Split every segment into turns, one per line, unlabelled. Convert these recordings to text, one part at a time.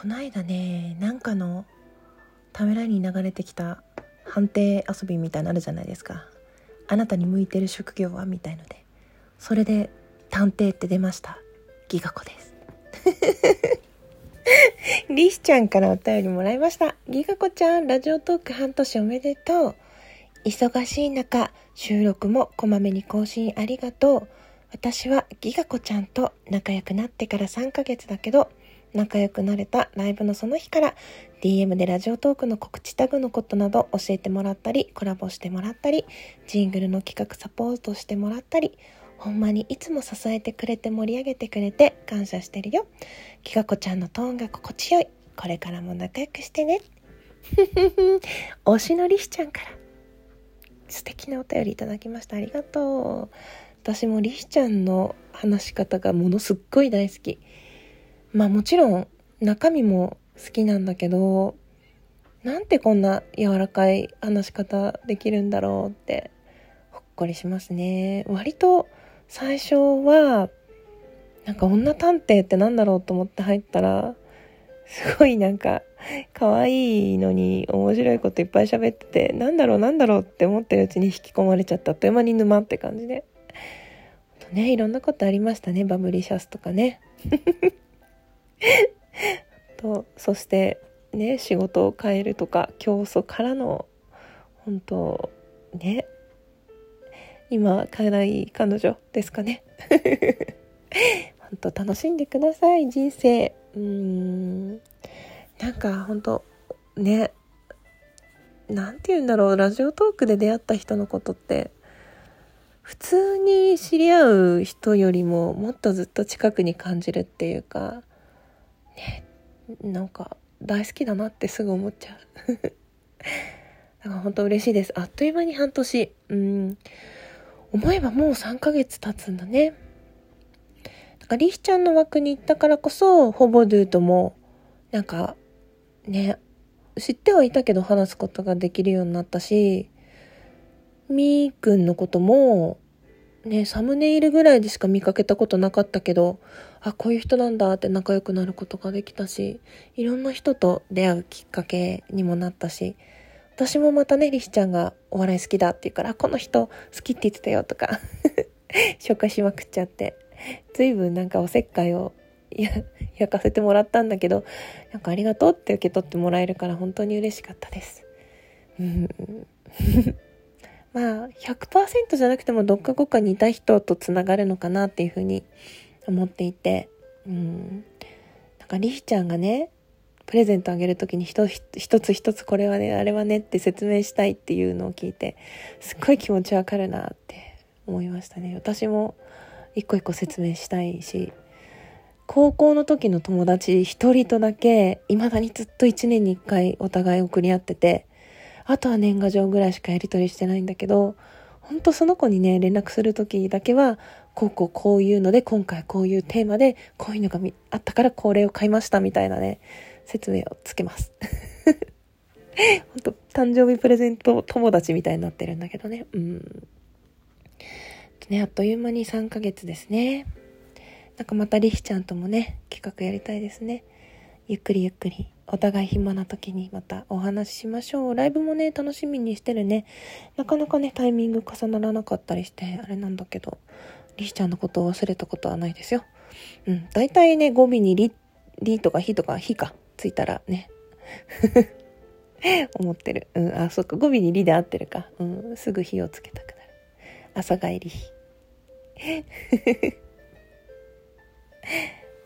この間ねなんかのためらいに流れてきた判定遊びみたいなのあるじゃないですか。あなたに向いてる職業はみたいので。それで探偵って出ました。ギガ子です。リスちゃんからお便りもらいました。ギガ子ちゃんラジオトーク半年おめでとう。忙しい中収録もこまめに更新ありがとう。私はギガ子ちゃんと仲良くなってから3ヶ月だけど仲良くなれたライブのその日から DM でラジオトークの告知タグのことなど教えてもらったりコラボしてもらったりジングルの企画サポートしてもらったりほんまにいつも支えてくれて盛り上げてくれて感謝してるよ。きがこちゃんのトーンが心地よい。これからも仲良くしてね。推しのりしちゃんから。素敵なお便りいただきました。ありがとう。私もりしちゃんの話し方がものすっごい大好き。まあもちろん中身も好きなんだけどなんてこんな柔らかい話し方できるんだろうってほっこりしますね。割と最初はなんか女探偵ってなんだろうと思って入ったらすごいなんか可愛いのに面白いこといっぱい喋っててなんだろうなんだろうって思ってるうちに引き込まれちゃったあっという間に沼って感じで。ねいろんなことありましたね。バブリシャスとかね。そしてね仕事を変えるとか競争からの本当ね今変えない彼女ですかね。本当楽しんでください人生。うん。なんか本当ねなんて言うんだろうラジオトークで出会った人のことって普通に知り合う人よりももっとずっと近くに感じるっていうかねなんか大好きだなってすぐ思っちゃう。だから本当嬉しいです。あっという間に半年。うん。思えばもう3ヶ月経つんだね。だからリヒちゃんの枠に行ったからこそほぼドゥともなんかね知ってはいたけど話すことができるようになったしみーくんのこともね、サムネイルぐらいでしか見かけたことなかったけど、あ、こういう人なんだって仲良くなることができたし、いろんな人と出会うきっかけにもなったし、私もまたね、リシちゃんがお笑い好きだって言うから、この人好きって言ってたよとか 紹介しまくっちゃって、随分なんかおせっかいをや焼かせてもらったんだけど、なんかありがとうって受け取ってもらえるから本当に嬉しかったです。うんまあ100%じゃなくてもどっかどっか似た人とつながるのかなっていうふうに思っていてうん。なんかリヒちゃんがねプレゼントあげる時に一つ一つこれはねあれはねって説明したいっていうのを聞いてすっごい気持ちわかるなって思いましたね。私も一個一個説明したいし高校の時の友達一人とだけ未だにずっと1年に1回お互い送り合っててあとは年賀状ぐらいしかやり取りしてないんだけど、ほんとその子にね、連絡する時だけは、こうこうこういうので、今回こういうテーマで、こういうのがあったからこれを買いましたみたいなね、説明をつけます。本当誕生日プレゼント友達みたいになってるんだけどね。うん。ね、あっという間に3ヶ月ですね。なんかまたリヒちゃんともね、企画やりたいですね。ゆっくりゆっくり。お互い暇な時にまたお話ししましょう。ライブもね、楽しみにしてるね。なかなかね、タイミング重ならなかったりして、あれなんだけど、リヒちゃんのことを忘れたことはないですよ。うん。大体ね、語尾にリ、リとかヒとかヒか、ついたらね。思ってる。うん。あ、そっか。語尾にリで合ってるか。うん。すぐ火をつけたくなる。朝帰り火。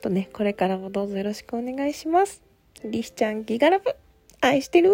とね、これからもどうぞよろしくお願いします。リヒちゃんギガラブ。愛してる